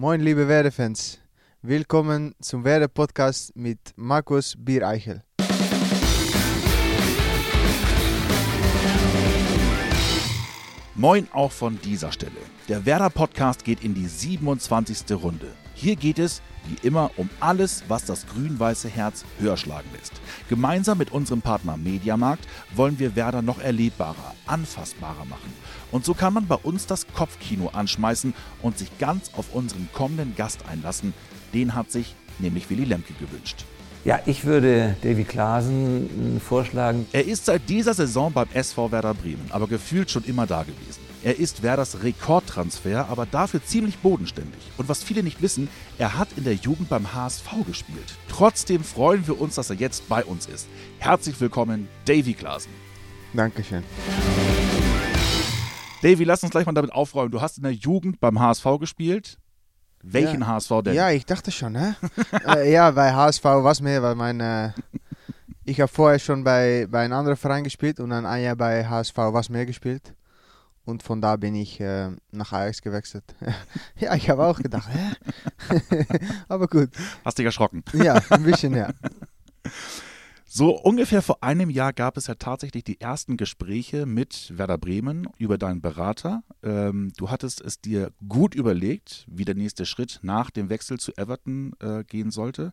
Moin, liebe Werdefans. Willkommen zum Werde-Podcast mit Markus Biereichel. Moin auch von dieser Stelle. Der Werder Podcast geht in die 27. Runde. Hier geht es, wie immer, um alles, was das grün-weiße Herz höher schlagen lässt. Gemeinsam mit unserem Partner Mediamarkt wollen wir Werder noch erlebbarer, anfassbarer machen. Und so kann man bei uns das Kopfkino anschmeißen und sich ganz auf unseren kommenden Gast einlassen. Den hat sich nämlich Willy Lemke gewünscht. Ja, ich würde Davy Klaasen vorschlagen. Er ist seit dieser Saison beim SV Werder Bremen, aber gefühlt schon immer da gewesen. Er ist Werders Rekordtransfer, aber dafür ziemlich bodenständig. Und was viele nicht wissen, er hat in der Jugend beim HSV gespielt. Trotzdem freuen wir uns, dass er jetzt bei uns ist. Herzlich willkommen, Davy Klaasen. Dankeschön. Davy, lass uns gleich mal damit aufräumen. Du hast in der Jugend beim HSV gespielt. Welchen ja. HSV denn? Ja, ich dachte schon, hä? äh, ja, bei HSV was mehr, weil mein, äh, ich habe vorher schon bei, bei einem anderen Verein gespielt und dann ein Jahr bei HSV was mehr gespielt. Und von da bin ich äh, nach Ajax gewechselt. ja, ich habe auch gedacht? Aber gut. Hast dich erschrocken? Ja, ein bisschen, ja. So ungefähr vor einem Jahr gab es ja tatsächlich die ersten Gespräche mit Werder Bremen über deinen Berater. Ähm, du hattest es dir gut überlegt, wie der nächste Schritt nach dem Wechsel zu Everton äh, gehen sollte.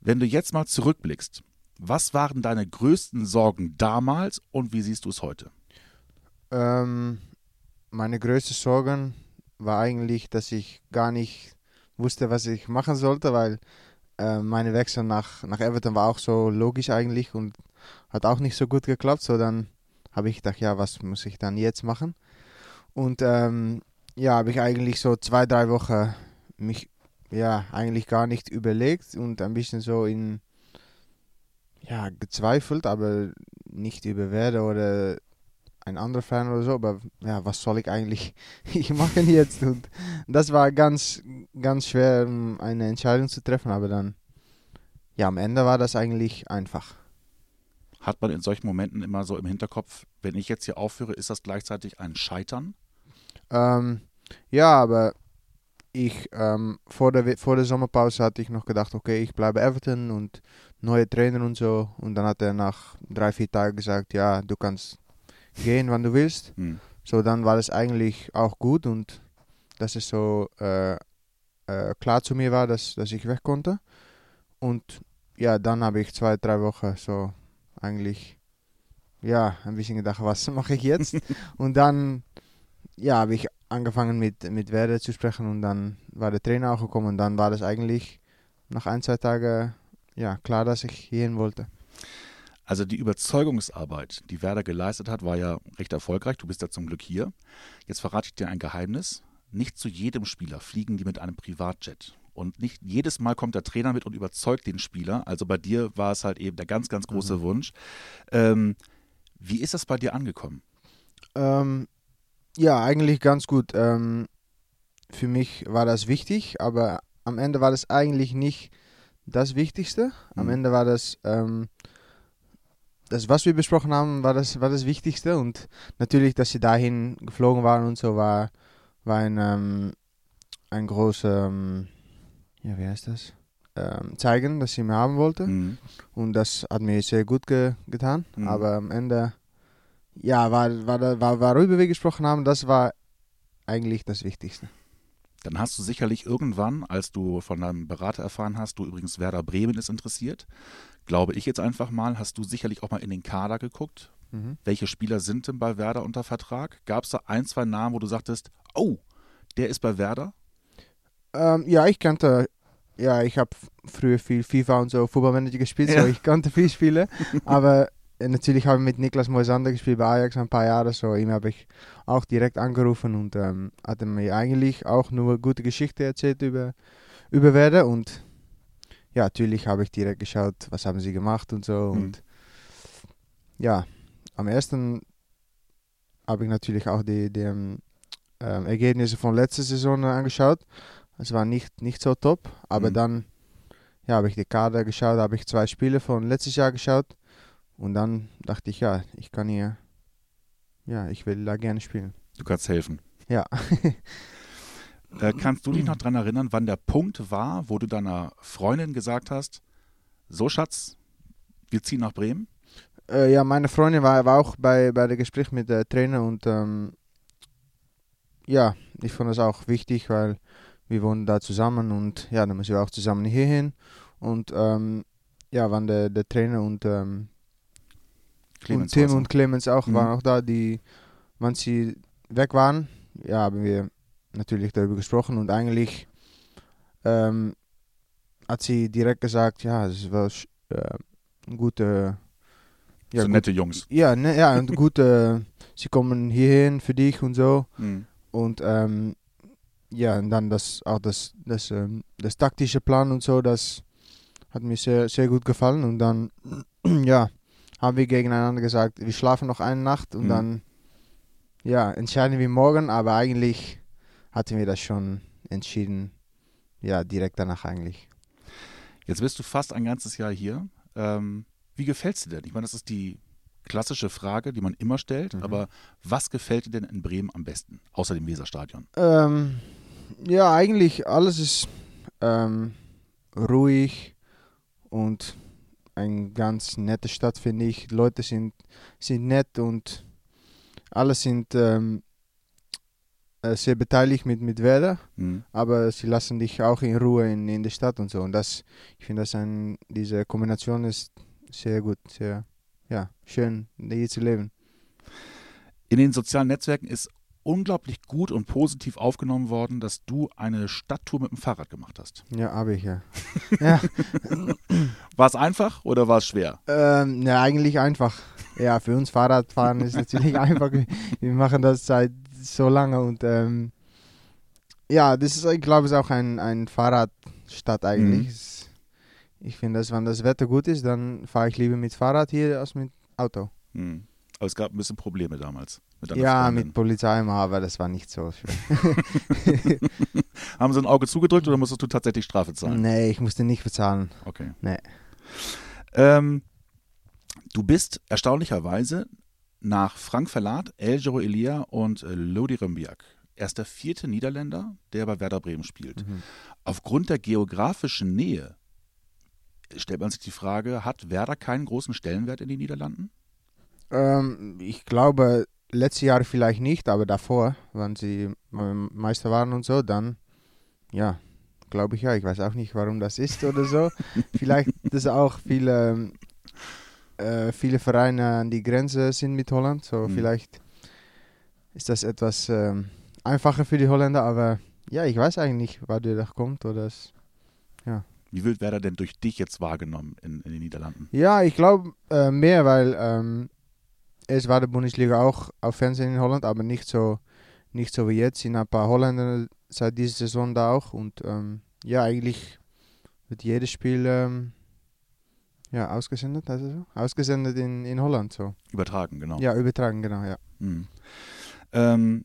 Wenn du jetzt mal zurückblickst, was waren deine größten Sorgen damals und wie siehst du es heute? Ähm, meine größte Sorge war eigentlich, dass ich gar nicht wusste, was ich machen sollte, weil äh, meine Wechsel nach, nach Everton war auch so logisch eigentlich und hat auch nicht so gut geklappt. So dann habe ich gedacht, ja, was muss ich dann jetzt machen? Und ähm, ja, habe ich eigentlich so zwei, drei Wochen mich ja eigentlich gar nicht überlegt und ein bisschen so in ja gezweifelt, aber nicht über Werde oder ein anderer Fan oder so, aber ja, was soll ich eigentlich machen jetzt? Und das war ganz, ganz schwer, eine Entscheidung zu treffen, aber dann, ja, am Ende war das eigentlich einfach. Hat man in solchen Momenten immer so im Hinterkopf, wenn ich jetzt hier aufhöre, ist das gleichzeitig ein Scheitern? Ähm, ja, aber ich, ähm, vor, der, vor der Sommerpause hatte ich noch gedacht, okay, ich bleibe Everton und neue Trainer und so. Und dann hat er nach drei, vier Tagen gesagt, ja, du kannst gehen, wann du willst. Mhm. So, dann war es eigentlich auch gut und dass es so äh, äh, klar zu mir war, dass, dass ich weg konnte. Und ja, dann habe ich zwei, drei Wochen so eigentlich ja, ein bisschen gedacht, was mache ich jetzt? und dann ja, habe ich angefangen mit, mit Werder zu sprechen und dann war der Trainer auch gekommen und dann war das eigentlich nach ein, zwei Tagen ja, klar, dass ich hierhin wollte. Also die Überzeugungsarbeit, die Werder geleistet hat, war ja recht erfolgreich. Du bist ja zum Glück hier. Jetzt verrate ich dir ein Geheimnis. Nicht zu jedem Spieler fliegen die mit einem Privatjet. Und nicht jedes Mal kommt der Trainer mit und überzeugt den Spieler. Also bei dir war es halt eben der ganz, ganz große mhm. Wunsch. Ähm, wie ist das bei dir angekommen? Ähm, ja, eigentlich ganz gut. Ähm, für mich war das wichtig, aber am Ende war das eigentlich nicht das Wichtigste. Am mhm. Ende war das ähm, das, was wir besprochen haben, war das, war das Wichtigste. Und natürlich, dass sie dahin geflogen waren und so, war, war ein, ähm, ein großer, ähm, ja, wie heißt das? Ähm, zeigen, dass sie mir haben wollte. Mhm. Und das hat mir sehr gut ge getan. Mhm. Aber am Ende, ja, war, war, war, worüber wir gesprochen haben, das war eigentlich das Wichtigste. Dann hast du sicherlich irgendwann, als du von deinem Berater erfahren hast, du übrigens Werder Bremen ist interessiert, glaube ich jetzt einfach mal, hast du sicherlich auch mal in den Kader geguckt. Mhm. Welche Spieler sind denn bei Werder unter Vertrag? Gab es da ein, zwei Namen, wo du sagtest, oh, der ist bei Werder? Ähm, ja, ich kannte, ja, ich habe früher viel FIFA und so Fußballmanager gespielt, ja. so ich kannte viele Spiele, aber äh, natürlich habe ich mit Niklas Moisander gespielt bei Ajax ein paar Jahre, so ihm habe ich auch direkt angerufen und ähm, hat mir eigentlich auch nur gute Geschichte erzählt über, über Werder und ja, natürlich habe ich direkt geschaut, was haben sie gemacht und so. Mhm. Und ja, am ersten habe ich natürlich auch die, die ähm, Ergebnisse von letzter Saison angeschaut. Es war nicht, nicht so top, aber mhm. dann ja, habe ich die Kader geschaut, habe ich zwei Spiele von letztes Jahr geschaut und dann dachte ich, ja, ich kann hier, ja, ich will da gerne spielen. Du kannst helfen. Ja. Äh, kannst du dich noch daran erinnern, wann der Punkt war, wo du deiner Freundin gesagt hast, so Schatz, wir ziehen nach Bremen? Äh, ja, meine Freundin war, war auch bei, bei dem Gespräch mit der Trainer und ähm, ja, ich fand das auch wichtig, weil wir wohnen da zusammen und ja, dann müssen wir auch zusammen hierhin. Und ähm, ja, waren der, der Trainer und, ähm, und Tim und Clemens auch mhm. waren auch da, die, wenn sie weg waren, ja, haben wir natürlich darüber gesprochen und eigentlich ähm, hat sie direkt gesagt, ja, es war äh, ein guter ja, so gut, nette Jungs. Ja, ne, ja, und gute, sie kommen hierhin für dich und so. Mhm. Und ähm, ja, und dann das auch das, das, ähm, das taktische Plan und so, das hat mir sehr, sehr gut gefallen. Und dann, ja, haben wir gegeneinander gesagt, wir schlafen noch eine Nacht und mhm. dann, ja, entscheiden wir morgen. Aber eigentlich hatten wir das schon entschieden, ja, direkt danach eigentlich. Jetzt bist du fast ein ganzes Jahr hier. Ähm, wie gefällt es dir denn? Ich meine, das ist die klassische Frage, die man immer stellt, mhm. aber was gefällt dir denn in Bremen am besten, außer dem Weserstadion? Ähm, ja, eigentlich alles ist ähm, ruhig und eine ganz nette Stadt, finde ich. Leute sind, sind nett und alle sind ähm, äh, sehr beteiligt mit, mit Werder, mhm. aber sie lassen dich auch in Ruhe in, in der Stadt und so. Und das, ich finde, dass ein, diese Kombination ist sehr gut, sehr ja, schön, hier zu leben. In den sozialen Netzwerken ist unglaublich gut und positiv aufgenommen worden, dass du eine Stadttour mit dem Fahrrad gemacht hast. Ja, habe ich ja. ja. War es einfach oder war es schwer? Ähm, ja, eigentlich einfach. Ja, für uns Fahrradfahren ist natürlich einfach. Wir machen das seit so lange und ähm, ja, das ist, ich glaube, es ist auch ein, ein Fahrradstadt eigentlich. Mhm. Ich finde, dass wenn das Wetter gut ist, dann fahre ich lieber mit Fahrrad hier als mit Auto. Mhm. Aber es gab ein bisschen Probleme damals. Mit ja, Freundin. mit Polizei immer, aber das war nicht so schwer. Haben sie ein Auge zugedrückt oder musstest du tatsächlich Strafe zahlen? Nee, ich musste nicht bezahlen. Okay. Nee. Ähm, du bist erstaunlicherweise nach Frank Verlat, Eljero Elia und äh, Lodi Römbiak erst der vierte Niederländer, der bei Werder Bremen spielt. Mhm. Aufgrund der geografischen Nähe stellt man sich die Frage, hat Werder keinen großen Stellenwert in den Niederlanden? Ähm, ich glaube, letztes Jahr vielleicht nicht, aber davor, wenn sie Meister waren und so, dann, ja, glaube ich ja. Ich weiß auch nicht, warum das ist oder so. vielleicht, dass auch viele, äh, viele Vereine an die Grenze sind mit Holland. So, mhm. vielleicht ist das etwas äh, einfacher für die Holländer, aber ja, ich weiß eigentlich nicht, was da kommt oder es, ja. Wie wird Werder denn durch dich jetzt wahrgenommen in, in den Niederlanden? Ja, ich glaube äh, mehr, weil ähm, es war der Bundesliga auch auf Fernsehen in Holland, aber nicht so, nicht so wie jetzt. Sind ein paar Holländer seit dieser Saison da auch. Und ähm, ja, eigentlich wird jedes Spiel ähm, ja, ausgesendet, also so? ausgesendet in, in Holland. So. Übertragen, genau. Ja, übertragen, genau, ja. Mhm. Ähm,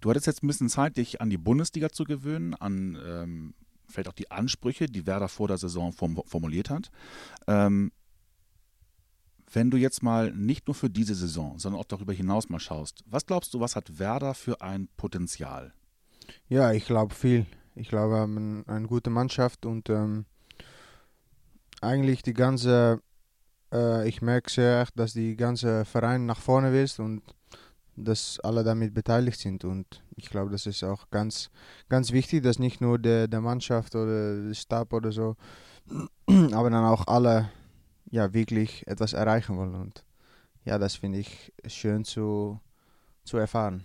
du hattest jetzt ein bisschen Zeit, dich an die Bundesliga zu gewöhnen, an ähm, vielleicht auch die Ansprüche, die Werder vor der Saison formuliert hat. Ähm, wenn du jetzt mal nicht nur für diese Saison, sondern auch darüber hinaus mal schaust, was glaubst du, was hat Werder für ein Potenzial? Ja, ich glaube viel. Ich glaube, wir haben eine gute Mannschaft und ähm, eigentlich die ganze, äh, ich merke sehr, dass die ganze Verein nach vorne will und dass alle damit beteiligt sind. Und ich glaube, das ist auch ganz, ganz wichtig, dass nicht nur der, der Mannschaft oder der Stab oder so, aber dann auch alle ja, wirklich etwas erreichen wollen. Und ja, das finde ich schön zu, zu erfahren.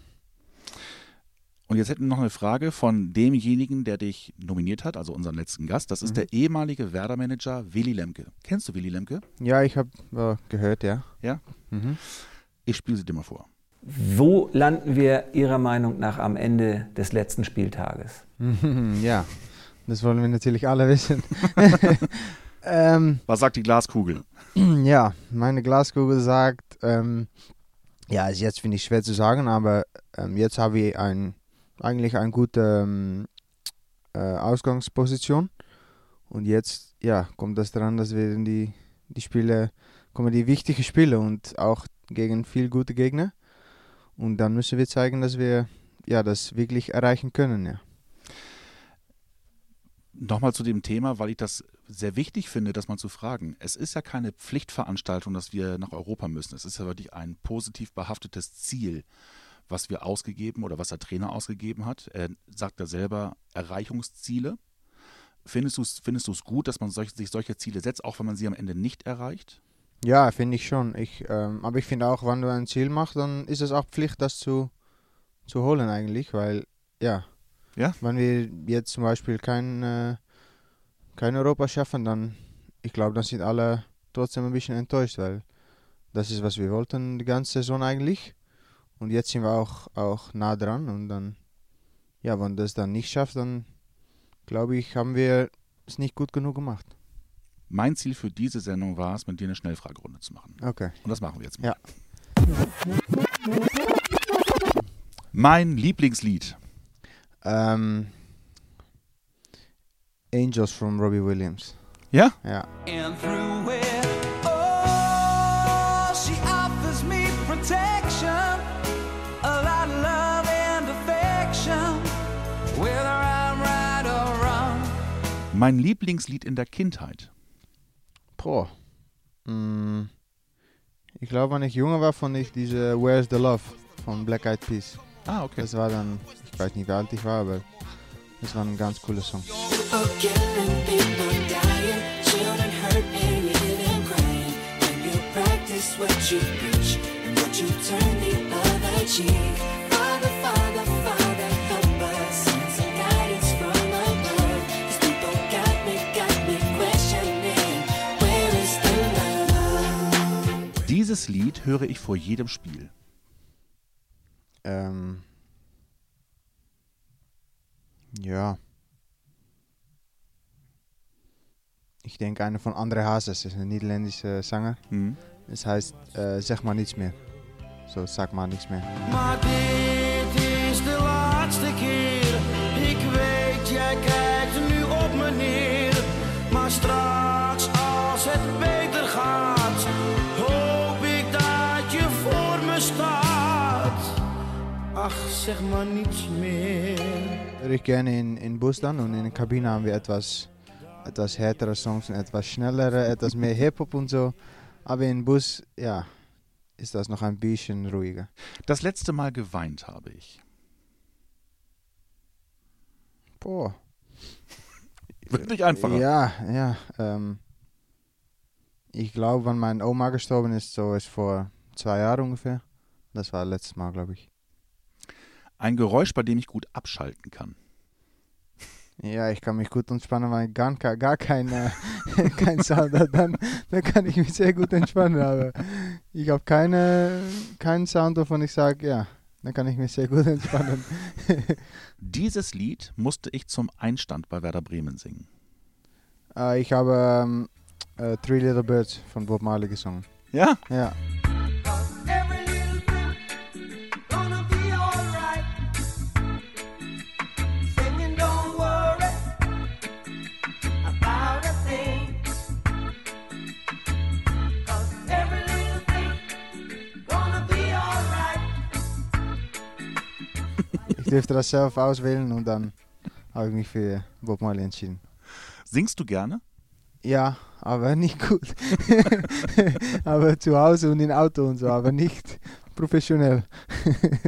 Und jetzt hätten wir noch eine Frage von demjenigen, der dich nominiert hat, also unseren letzten Gast. Das ist mhm. der ehemalige Werder-Manager Willy Lemke. Kennst du Willy Lemke? Ja, ich habe äh, gehört, ja. Ja? Mhm. Ich spiele sie dir mal vor. Wo landen wir Ihrer Meinung nach am Ende des letzten Spieltages? ja, das wollen wir natürlich alle wissen. Ähm, Was sagt die Glaskugel? Ja, meine Glaskugel sagt, ähm, ja, jetzt finde ich schwer zu sagen, aber ähm, jetzt habe ich ein, eigentlich eine gute ähm, äh, Ausgangsposition. Und jetzt, ja, kommt das daran, dass wir in die, die Spiele, kommen die wichtigen Spiele und auch gegen viel gute Gegner. Und dann müssen wir zeigen, dass wir ja, das wirklich erreichen können, ja. Nochmal zu dem Thema, weil ich das sehr wichtig finde, das mal zu fragen. Es ist ja keine Pflichtveranstaltung, dass wir nach Europa müssen. Es ist ja wirklich ein positiv behaftetes Ziel, was wir ausgegeben oder was der Trainer ausgegeben hat. Er sagt ja selber Erreichungsziele. Findest du es findest gut, dass man solch, sich solche Ziele setzt, auch wenn man sie am Ende nicht erreicht? Ja, finde ich schon. Ich, ähm, aber ich finde auch, wenn du ein Ziel machst, dann ist es auch Pflicht, das zu, zu holen eigentlich, weil ja, Ja? wenn wir jetzt zum Beispiel kein, äh, kein Europa schaffen, dann ich glaube, dann sind alle trotzdem ein bisschen enttäuscht, weil das ist, was wir wollten die ganze Saison eigentlich. Und jetzt sind wir auch, auch nah dran und dann, ja, wenn das dann nicht schafft, dann glaube ich, haben wir es nicht gut genug gemacht. Mein Ziel für diese Sendung war es, mit dir eine Schnellfragerunde zu machen. Okay. Und das machen wir jetzt mal. Ja. Mein Lieblingslied. Ähm, Angels from Robbie Williams. Ja? Ja. Mein Lieblingslied in der Kindheit. Boah. Mm, ich glaube, wenn ich jünger war, fand ich diese Where's the Love von Black Eyed Peas. Ah, okay. Das war dann, ich weiß nicht, wie alt ich war, aber das war ein ganz cooler Song. What you preach and what you turn the other cheek. Dieses Lied höre ich vor jedem Spiel. Ähm, ja. Ich denke, einer von André Hazes ist ein niederländischer Sänger. Hm. Es heißt, äh, zeg maar niets meer. So, sag mal nichts mehr. Maar dit is de laatste keer. Zeg maar niets meer. Höre ich gerne in, in Bus dann und in der Kabine haben wir etwas, etwas härtere Songs und etwas schnellere, etwas mehr Hip-Hop und so. Aber in Bus, ja, ist das noch ein bisschen ruhiger. Das letzte Mal geweint habe ich. Boah. Wird nicht einfacher. Ja, ja. Ähm, ich glaube, wenn meine Oma gestorben ist, so ist vor zwei Jahren ungefähr. Das war letztes Mal, glaube ich. Ein Geräusch, bei dem ich gut abschalten kann. Ja, ich kann mich gut entspannen, weil gar, gar kein, äh, kein Sound hat. Dann, dann kann ich mich sehr gut entspannen. Aber ich habe keine, keinen Sound, wovon ich sage, ja, dann kann ich mich sehr gut entspannen. Dieses Lied musste ich zum Einstand bei Werder Bremen singen. äh, ich habe ähm, äh, Three Little Birds von Bob Marley gesungen. Ja? Ja. Ich durfte das selber auswählen und dann habe ich mich für Bob Marley entschieden. Singst du gerne? Ja, aber nicht gut. aber zu Hause und im Auto und so, aber nicht professionell.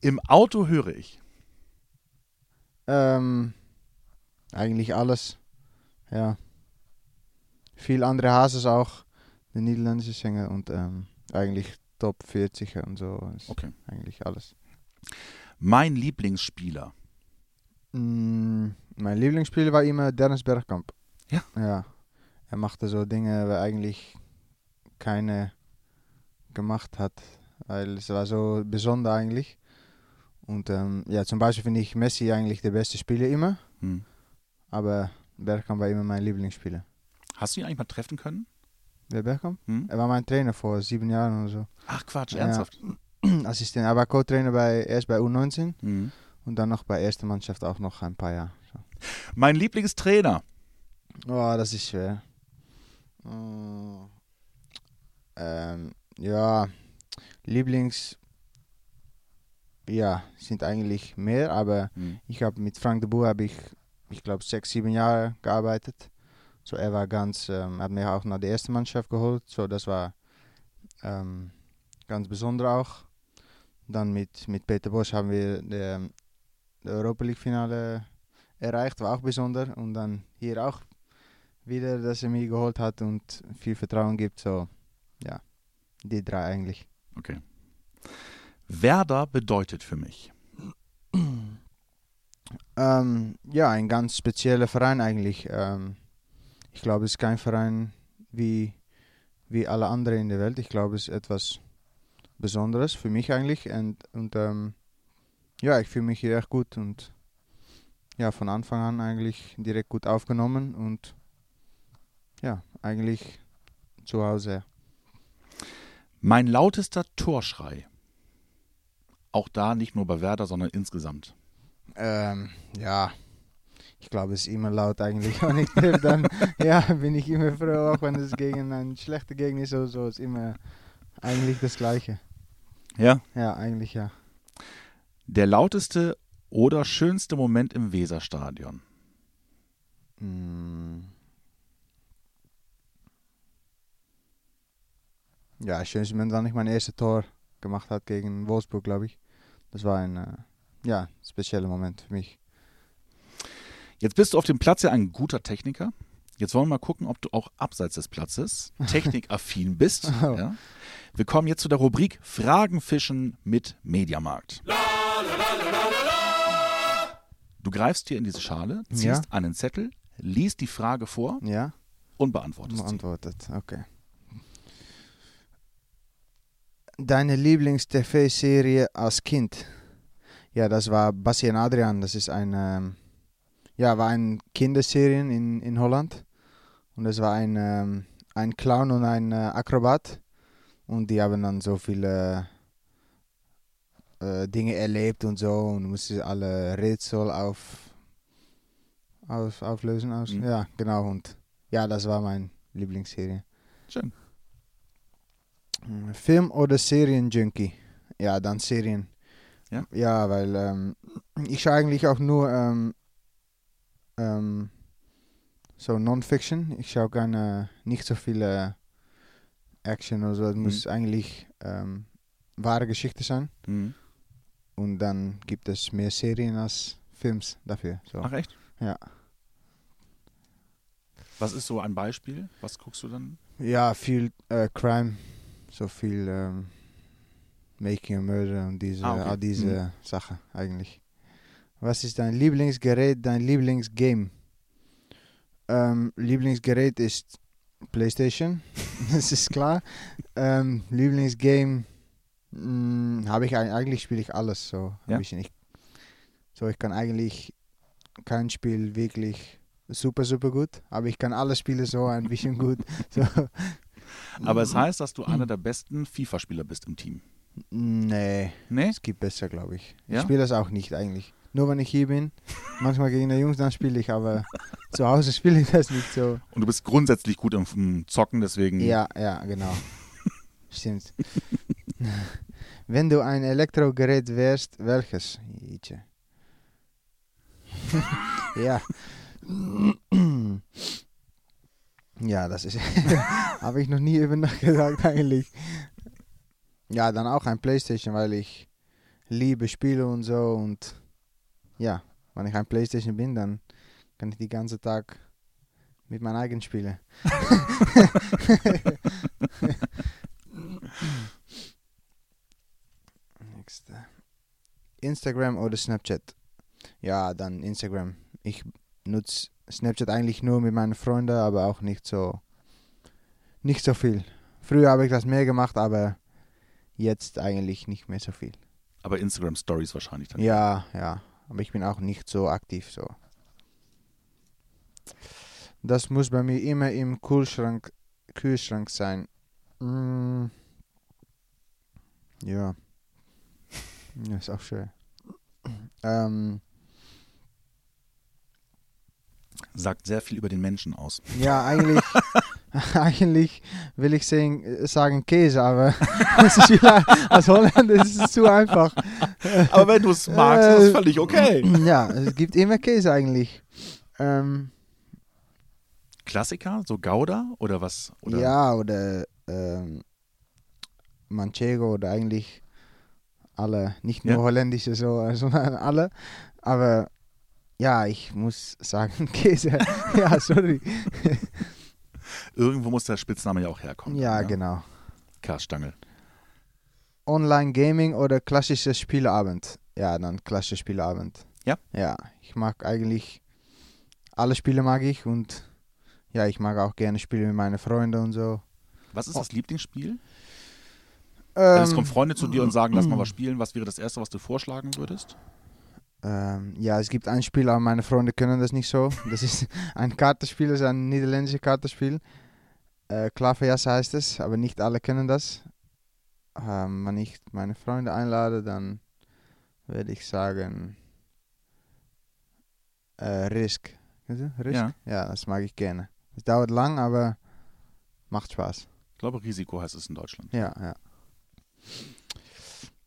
Im Auto höre ich. Ähm, eigentlich alles. Ja. Viel andere Hases auch, der niederländische Sänger und ähm, eigentlich Top 40 und so. Ist Okay. Eigentlich alles. Mein Lieblingsspieler. Mm, mein Lieblingsspieler war immer Dennis Bergkamp. Ja? Ja. Er machte so Dinge, die eigentlich keine gemacht hat. Weil es war so besonders eigentlich. Und ähm, ja, zum Beispiel finde ich Messi eigentlich der beste Spieler immer. Hm. Aber Bergkamp war immer mein Lieblingsspieler. Hast du ihn eigentlich mal treffen können? Wer Bergkamp? Hm? Er war mein Trainer vor sieben Jahren oder so. Ach Quatsch, Ja. ernsthaft? Assistent. Er war Co-Trainer bei, erst bei U19 Hm. und dann noch bei erster Mannschaft auch noch ein paar Jahre. So. Mein Lieblingstrainer. Oh, das ist schwer. Oh. Ähm, ja, Lieblings. ja, sind eigentlich mehr, aber Mhm. ich habe mit Frank de Boer habe ich, ich glaube, sechs, sieben Jahre gearbeitet. So er war ganz, ähm, hat mir auch nach der ersten Mannschaft geholt. So das war ähm, ganz besonders auch. Dann mit, mit Peter Bosch haben wir der, der Europa League Finale erreicht, war auch besonders. Und dann hier auch wieder, dass er mich geholt hat und viel Vertrauen gibt. So ja, die drei eigentlich. Okay. Werder bedeutet für mich. Ähm, ja, ein ganz spezieller Verein eigentlich. Ähm, ich glaube, es ist kein Verein wie, wie alle anderen in der Welt. Ich glaube, es ist etwas Besonderes für mich eigentlich. Und, und ähm, ja, ich fühle mich hier echt gut und ja, von Anfang an eigentlich direkt gut aufgenommen und ja, eigentlich zu Hause. Mein lautester Torschrei. Auch da nicht nur bei Werder, sondern insgesamt. Ähm, ja, ich glaube, es ist immer laut eigentlich. Wenn ich dann ja, bin ich immer froh, auch wenn es gegen einen schlechten Gegner ist oder so, ist immer eigentlich das Gleiche. Ja. Ja, eigentlich ja. Der lauteste oder schönste Moment im Weserstadion. Mm. Ja, schönste Moment, wann ich mein erstes Tor gemacht hat gegen Wolfsburg, glaube ich. Das war ein äh, ja, spezieller Moment für mich. Jetzt bist du auf dem Platz ja ein guter Techniker. Jetzt wollen wir mal gucken, ob du auch abseits des Platzes technikaffin bist. Oh. Ja. Wir kommen jetzt zu der Rubrik Fragen fischen mit Mediamarkt. Du greifst hier in diese Schale, ziehst Ja. einen Zettel, liest die Frage vor Ja, und beantwortest sie. beantwortet. Okay. Deine Lieblings-TV-Serie als Kind? Ja, das war Bassi und Adrian. Das ist ein, ähm, ja, war ein Kinderserien in, in Holland. Und es war ein, ähm, ein Clown und ein äh, Akrobat. Und die haben dann so viele äh, Dinge erlebt und so. Und mussten alle Rätsel auf, auf, auflösen. Aus. Mhm. Ja, genau. Und ja, das war meine Lieblingsserie. Schön. Mm, Film oder Serienjunkie? Ja, dann Serien. Ja? Ja, weil ähm, ich schaue eigentlich auch nur ähm, ähm, so Non-Fiction. Ich schaue gerne nicht so viele Action oder so. Es Mhm. muss eigentlich ähm, wahre Geschichte sein. Mhm. Und dann gibt es mehr Serien als Films dafür. So. Ach echt? Ja. Was ist so ein Beispiel? Was guckst du dann? Ja, viel äh, Crime, so viel ähm, Making a Murder und diese, Ah, okay. all diese Sachen eigentlich. Was ist dein Lieblingsgerät, dein Lieblingsgame? Ähm, Lieblingsgerät ist PlayStation, das ist klar. ähm, Lieblingsgame mh, habe ich eig- eigentlich spiele ich alles so ein Ja? bisschen. Ich, so ich kann eigentlich kein Spiel wirklich super super gut, aber ich kann alle Spiele so ein bisschen gut. So. Aber es heißt, dass du einer der besten FIFA-Spieler bist im Team. Nee, Nee? es gibt besser, glaube ich. Ja? Ich spiele das auch nicht eigentlich. Nur wenn ich hier bin. Manchmal gegen die Jungs, dann spiele ich, aber zu Hause spiele ich das nicht so. Und du bist grundsätzlich gut im, Zocken, deswegen. Ja, ja, genau. Stimmt. Wenn du ein Elektrogerät wärst, welches? Ja. ja, das ist. Habe ich noch nie über nachgedacht, eigentlich. Ja, dann auch ein Playstation, weil ich liebe Spiele und so. Und ja, wenn ich ein Playstation bin, dann kann ich den ganzen Tag mit meinen eigenen spielen. Instagram oder Snapchat? Ja, dann Instagram. Ich nutze Snapchat eigentlich nur mit meinen Freunden, aber auch nicht so nicht so viel. Früher habe ich das mehr gemacht, aber jetzt eigentlich nicht mehr so viel. Aber Instagram Stories wahrscheinlich dann. Ja, ja. Aber ich bin auch nicht so aktiv so. Das muss bei mir immer im Kühlschrank, Kühlschrank sein. Mm. Ja. Ja, ist auch schön. Ähm. Sagt sehr viel über den Menschen aus. Ja, eigentlich, eigentlich will ich sagen, sagen Käse, aber es ist vielleicht, als Holländer ist es zu einfach. Aber wenn du es magst, ist es völlig okay. Ja, es gibt immer Käse eigentlich. Ähm, Klassiker, so Gouda oder was? Oder? Ja, oder ähm, Manchego oder eigentlich alle, nicht nur Ja. holländische, so, sondern alle. Aber ja, ich muss sagen, Käse. ja, sorry. Irgendwo muss der Spitzname ja auch herkommen. Ja, ne? genau. Karstangel. Online-Gaming oder klassischer Spieleabend? Ja, dann klassischer Spieleabend. Ja? Ja, ich mag eigentlich alle Spiele mag ich und ja, ich mag auch gerne Spiele mit meinen Freunden und so. Was ist Oh. das Lieblingsspiel? Also es Ähm, kommen Freunde zu dir und sagen, lass mal was spielen. Was wäre das Erste, was du vorschlagen würdest? Ähm, ja, es gibt ein Spiel, aber meine Freunde können das nicht so. Das ist ein Kartenspiel, das ist ein niederländisches Kartenspiel. Äh, Klaverjas heißt es, aber nicht alle kennen das. Ähm, wenn ich meine Freunde einlade, dann würde ich sagen äh, Risk. Risk? Ja. ja, das mag ich gerne. Es dauert lang, aber macht Spaß. Ich glaube, Risiko heißt es in Deutschland. Ja, ja.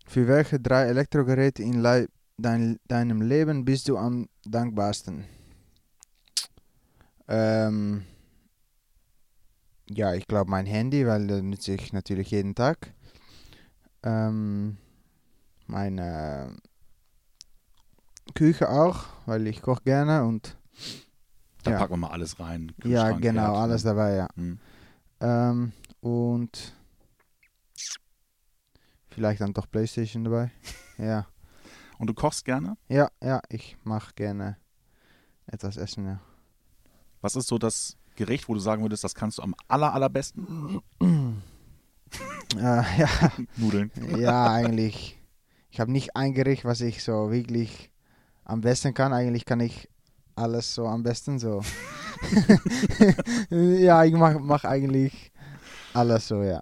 Für welche drei Elektrogeräte in Lei- dein, deinem Leben bist du am dankbarsten? Ähm, ja, ich glaube mein Handy, weil das nutze ich natürlich jeden Tag. Ähm, meine Küche auch, weil ich koche gerne und Da Ja. packen wir mal alles rein. ja, genau, Herd, alles ne? dabei, ja. Hm. Ähm, und vielleicht dann doch Playstation dabei. ja. Und du kochst gerne? Ja, ja, ich mache gerne etwas essen, ja. Was ist so das Gericht, wo du sagen würdest, das kannst du am aller, allerbesten? Äh, ja, Nudeln. ja, eigentlich. Ich habe nicht ein Gericht, was ich so wirklich am besten kann. Eigentlich kann ich alles so am besten so. ja, ich mache mach eigentlich alles so, ja.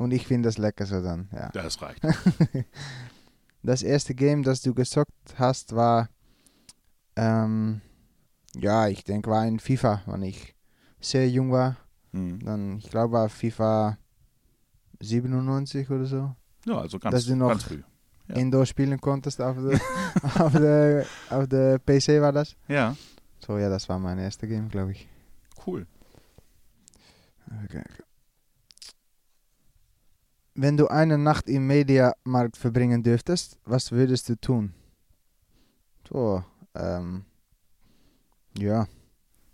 Und ich finde das lecker so dann, ja. Das reicht. Das erste Game, das du gezockt hast, war, ähm, ja, ich denke, war in FIFA, wenn ich sehr jung war. Hm. Dann, ich glaube, war FIFA 97 oder so. Ja, also ganz, Dass du noch- ganz früh. Ja. Indoor spielen konntest auf der, auf der, auf der PC war das. Ja, So, ja, das war mein erste Game, glaube ich. cool. Okay. Wenn du eine Nacht im Mediamarkt verbringen dürftest, was würdest du tun? So, ähm, ja.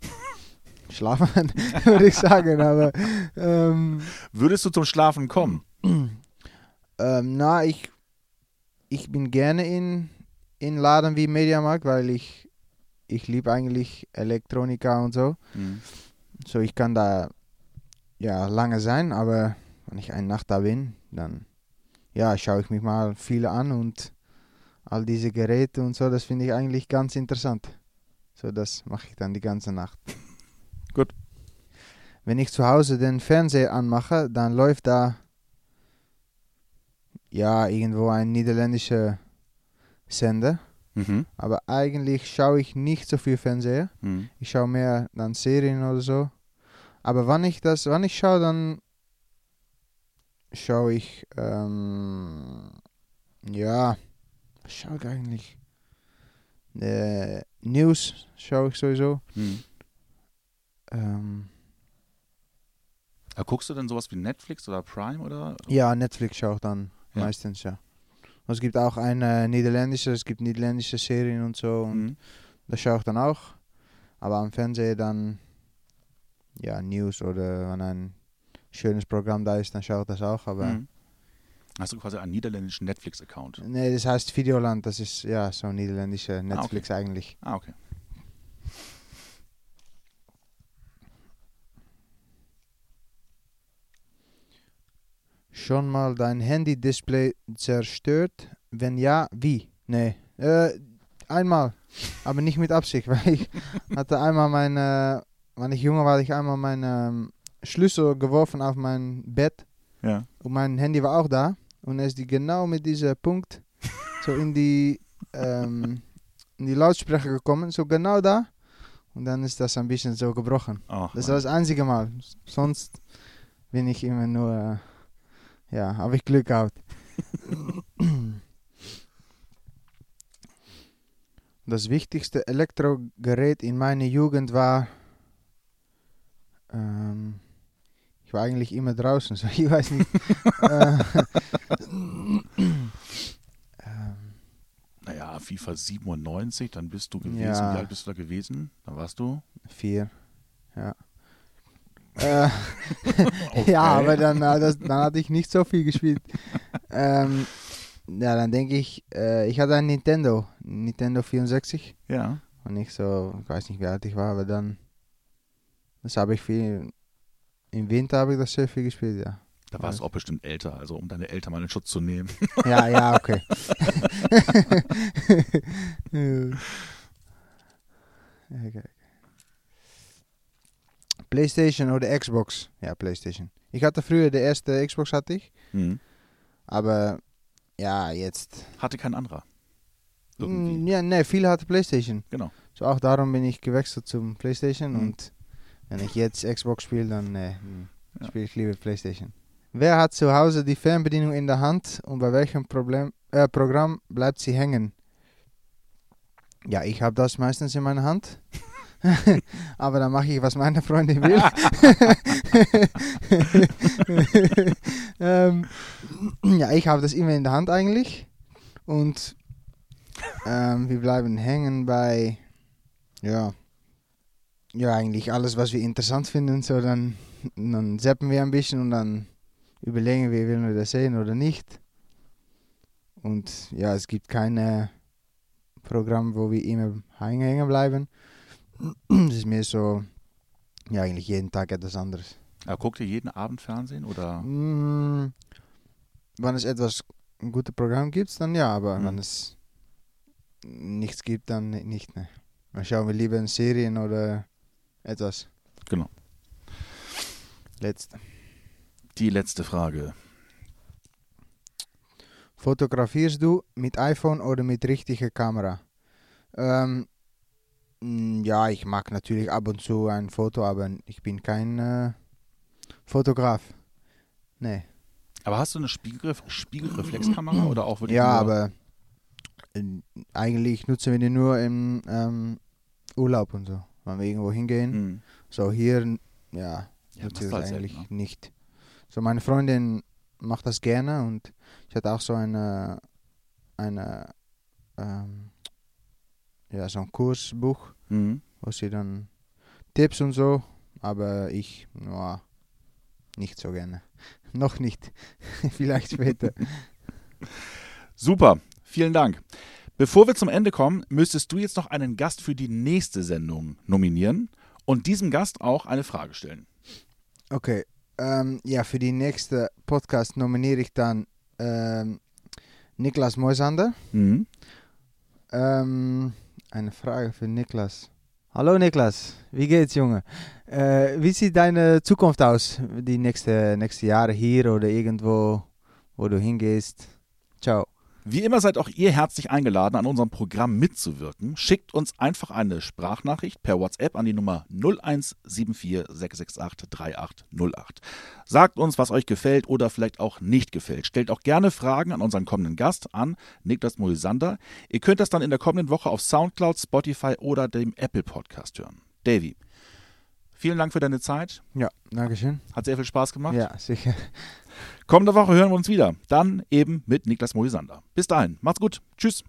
Schlafen, würde ich sagen, aber ähm, Würdest du zum Schlafen kommen? ähm, na, ich, ich bin gerne in, in Laden wie Mediamarkt, weil ich, ich liebe eigentlich Elektronika und so. Hm. So, ich kann da ja lange sein, aber wenn ich eine Nacht da bin, dann ja, schaue ich mich mal viele an und all diese Geräte und so, das finde ich eigentlich ganz interessant. So, das mache ich dann die ganze Nacht. Gut. Wenn ich zu Hause den Fernseher anmache, dann läuft da ja irgendwo ein niederländischer Sender, Mhm. aber eigentlich schaue ich nicht so viel Fernseher. Hm. Ich schaue mehr dann Serien oder so. Aber wann ich das, wann ich schaue, dann schaue ich, ähm, ja, was schaue ich eigentlich? Äh, News schaue ich sowieso. Hm. Ähm, Aber guckst du denn sowas wie Netflix oder Prime oder? ja, Netflix schaue ich dann Ja. meistens, ja. Und es gibt auch eine niederländische, es gibt niederländische Serien und so. Und Hm. Das schaue ich dann auch. Aber am Fernseher dann ja News oder wenn ein schönes Programm da ist, dann schaue ich das auch. Aber Hm. Hast du quasi einen niederländischen Netflix-Account? nee, das heißt Videoland. Das ist ja so niederländische Netflix eigentlich. Ah, okay. Schon mal dein Handy-Display zerstört? Wenn ja, wie? Nee. Äh, einmal. Aber nicht mit Absicht, weil ich hatte einmal meine, wenn ich jünger war, hatte ich einmal meine ähm, Schlüssel geworfen auf mein Bett. Ja. Und mein Handy war auch da. Und er ist die genau mit diesem Punkt so in die, ähm, in die Lautsprecher gekommen, so genau da. Und dann ist das ein bisschen so gebrochen. Ach, Das war das einzige Mal. Sonst bin ich immer nur, äh, ja, habe ich Glück gehabt. Das wichtigste Elektrogerät in meiner Jugend war, ähm, ich war eigentlich immer draußen, so ich weiß nicht. äh, ähm, Naja, FIFA 97, dann bist du gewesen. Ja. Wie alt bist du da gewesen? Da warst du. vier, ja. Äh, Ja, aber dann, äh, das, dann hatte ich nicht so viel gespielt. ähm, ja, dann denke ich, äh, ich hatte ein Nintendo, Nintendo 64. Ja. Und ich so, ich weiß nicht, wie alt ich war, aber dann, das habe ich viel, im Winter habe ich das sehr viel gespielt, ja. Da warst du auch bestimmt älter, also um deine Eltern mal in Schutz zu nehmen. Ja, ja, okay. okay. PlayStation oder Xbox? Ja, PlayStation. Ich hatte früher die erste Xbox hatte ich, Hm. aber ja, jetzt. Hatte kein anderer. Mm, Irgendwie. Ja, ne, viele hatten PlayStation. Genau. So auch darum bin ich gewechselt zum PlayStation Mhm. und wenn ich jetzt Xbox spiele, dann ne, hm, Ja. spiele ich lieber PlayStation. Wer hat zu Hause die Fernbedienung in der Hand und bei welchem Problem, äh, Programm bleibt sie hängen? Ja, ich habe das meistens in meiner Hand. Aber dann mache ich, was meine Freundin will. ähm, ja, ich habe das immer in der Hand eigentlich. Und ähm, wir bleiben hängen bei, ja, ja, eigentlich alles, was wir interessant finden. So, dann, dann zappen wir ein bisschen und dann überlegen wir, wollen wir das sehen oder nicht. Und ja, es gibt keine Programm, wo wir immer hängen bleiben. Es ist mehr so, ja, eigentlich jeden Tag etwas anderes. Ja, guckt ihr jeden Abend Fernsehen oder? Mm, wenn es etwas ein gutes Programm gibt, dann ja, aber Mhm. wenn es nichts gibt, dann ni- nicht. Ne. Dann schauen wir lieber in Serien oder etwas. Genau. Letzte. Die letzte Frage. Fotografierst du mit iPhone oder mit richtiger Kamera? Ähm, ja, ich mag natürlich ab und zu ein Foto, aber ich bin kein äh, Fotograf. Nee. Aber hast du eine Spiegelref Spiegelreflexkamera oder auch wirklich Ja, aber äh, eigentlich nutzen wir die nur im ähm, Urlaub und so. Wenn wir irgendwo hingehen. Hm. So hier, ja, Ja, nutze ich du halt das selten, eigentlich ne? nicht. So meine Freundin macht das gerne und ich hatte auch so eine, eine ähm, ja, so ein Kursbuch, Hm. wo sie dann Tipps und so, aber ich, ja, nicht so gerne. Noch nicht. Vielleicht später. Super, vielen Dank. Bevor wir zum Ende kommen, müsstest du jetzt noch einen Gast für die nächste Sendung nominieren und diesem Gast auch eine Frage stellen. Okay, ähm, ja, für die nächste Podcast nominiere ich dann ähm, Niklas Moisander. Mhm. Ähm, eine Frage für Niklas. Hallo Niklas, wie geht's Junge? Äh, wie sieht deine Zukunft aus, die nächste, nächste Jahre hier oder irgendwo, wo du hingehst? Ciao. Wie immer seid auch ihr herzlich eingeladen, an unserem Programm mitzuwirken. Schickt uns einfach eine Sprachnachricht per WhatsApp an die Nummer 0174 668 3808. Sagt uns, was euch gefällt oder vielleicht auch nicht gefällt. Stellt auch gerne Fragen an unseren kommenden Gast, an Niklas Moisander. Ihr könnt das dann in der kommenden Woche auf Soundcloud, Spotify oder dem Apple Podcast hören. Davy, vielen Dank für deine Zeit. Ja, Dankeschön. Hat sehr viel Spaß gemacht. Ja, sicher. Kommende Woche hören wir uns wieder. Dann eben mit Niklas Moisander. Bis dahin, macht's gut. Tschüss.